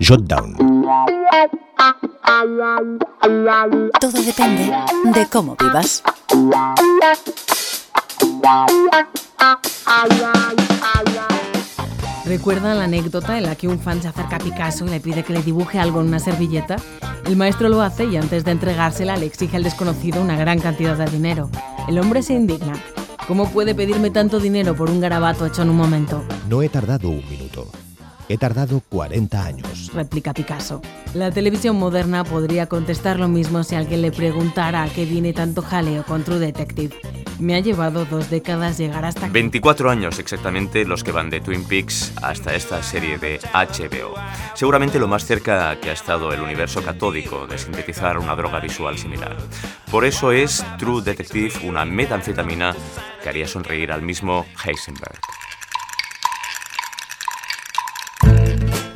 Jotdown. Todo depende de cómo vivas. ¿Recuerdan la anécdota en la que un fan se acerca a Picasso y le pide que le dibuje algo en una servilleta? El maestro lo hace y antes de entregársela le exige al desconocido una gran cantidad de dinero. El hombre se indigna. ¿Cómo puede pedirme tanto dinero por un garabato hecho en un momento? No he tardado un minuto. He tardado 40 años. Replica Picasso. La televisión moderna podría contestar lo mismo si alguien le preguntara a qué viene tanto jaleo con True Detective. Me ha llevado dos décadas llegar hasta aquí. 24 años exactamente los que van de Twin Peaks hasta esta serie de HBO. Seguramente lo más cerca que ha estado el universo catódico de sintetizar una droga visual similar. Por eso es True Detective una metanfetamina que haría sonreír al mismo Heisenberg.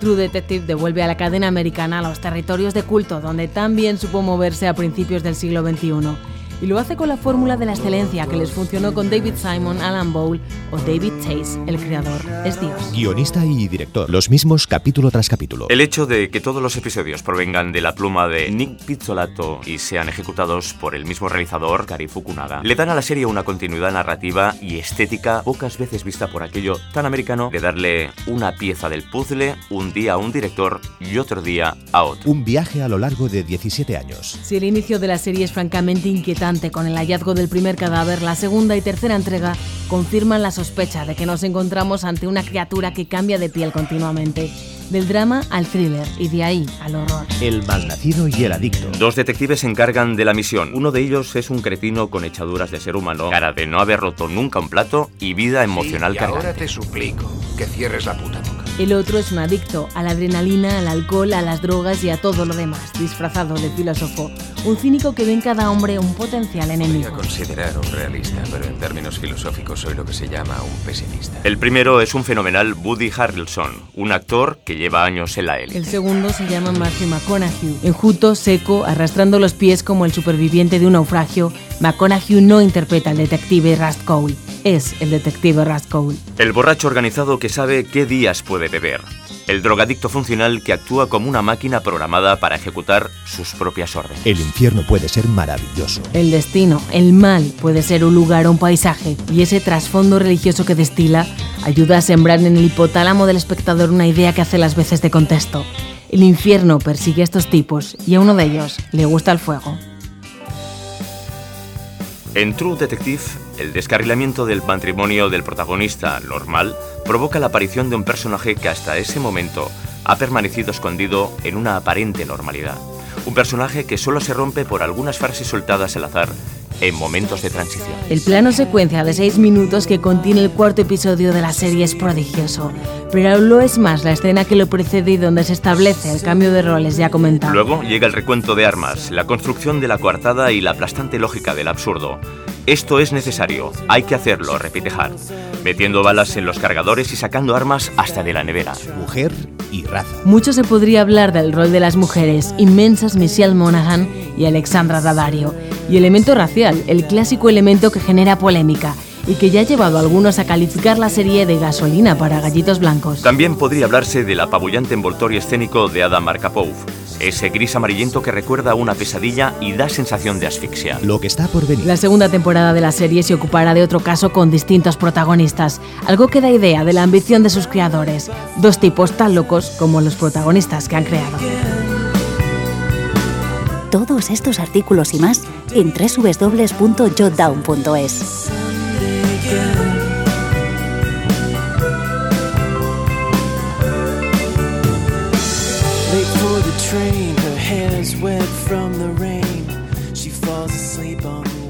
True Detective devuelve a la cadena americana a los territorios de culto donde también supo moverse a principios del siglo XXI y lo hace con la fórmula de la excelencia que les funcionó con David Simon, Alan Bowl o David Chase, el creador es Dios. Guionista y director, los mismos capítulo tras capítulo. El hecho de que todos los episodios provengan de la pluma de Nick Pizzolato y sean ejecutados por el mismo realizador, Kari Fukunaga, le dan a la serie una continuidad narrativa y estética pocas veces vista por aquello tan americano de darle una pieza del puzzle un día a un director y otro día a otro. Un viaje a lo largo de 17 años. Si el inicio de la serie es francamente inquietante, con el hallazgo del primer cadáver, la segunda y tercera entrega confirman la sospecha de que nos encontramos ante una criatura que cambia de piel continuamente. Del drama al thriller y de ahí al horror. El malnacido y el adicto. Dos detectives se encargan de la misión. Uno de ellos es un cretino con echaduras de ser humano, cara de no haber roto nunca un plato y vida emocional sí, y cargante. ahora te suplico que cierres la puta boca. El otro es un adicto a la adrenalina, al alcohol, a las drogas y a todo lo demás, disfrazado de filósofo. Un cínico que ve en cada hombre un potencial Podría enemigo. considerar un realista, pero en términos filosóficos soy lo que se llama un pesimista. El primero es un fenomenal Woody Harrelson, un actor que lleva años en la élite. El segundo se llama Matthew McConaughey. Enjuto, seco, arrastrando los pies como el superviviente de un naufragio, McConaughey no interpreta al detective Rust Cole, es el detective Rust Cole. El borracho organizado que sabe qué días puede beber. El drogadicto funcional que actúa como una máquina programada para ejecutar sus propias órdenes. El infierno puede ser maravilloso. El destino, el mal, puede ser un lugar o un paisaje, y ese trasfondo religioso que destila ayuda a sembrar en el hipotálamo del espectador una idea que hace las veces de contexto. El infierno persigue a estos tipos y a uno de ellos le gusta el fuego. En True Detective, el descarrilamiento del matrimonio del protagonista normal provoca la aparición de un personaje que hasta ese momento ha permanecido escondido en una aparente normalidad. Un personaje que solo se rompe por algunas frases soltadas al azar en momentos de transición. El plano secuencia de 6 minutos que contiene el cuarto episodio de la serie es prodigioso, pero lo es más la escena que lo precede y donde se establece el cambio de roles ya comentado. Luego llega el recuento de armas, la construcción de la coartada y la aplastante lógica del absurdo. Esto es necesario, hay que hacerlo, repite Hart, metiendo balas en los cargadores y sacando armas hasta de la nevera. Mujer y raza. Mucho se podría hablar del rol de las mujeres, inmensas Michelle Monaghan y Alexandra Daddario, y elemento racial, el clásico elemento que genera polémica y que ya ha llevado a algunos a calificar la serie de gasolina para gallitos blancos. También podría hablarse del apabullante envoltorio escénico de Adam Markapov, ese gris amarillento que recuerda a una pesadilla y da sensación de asfixia. Lo que está por venir. La segunda temporada de la serie se ocupará de otro caso con distintos protagonistas, algo que da idea de la ambición de sus creadores, dos tipos tan locos como los protagonistas que han creado. Todos estos artículos y más en www.jotdown.es. the train, her hair's wet from the rain. She falls asleep on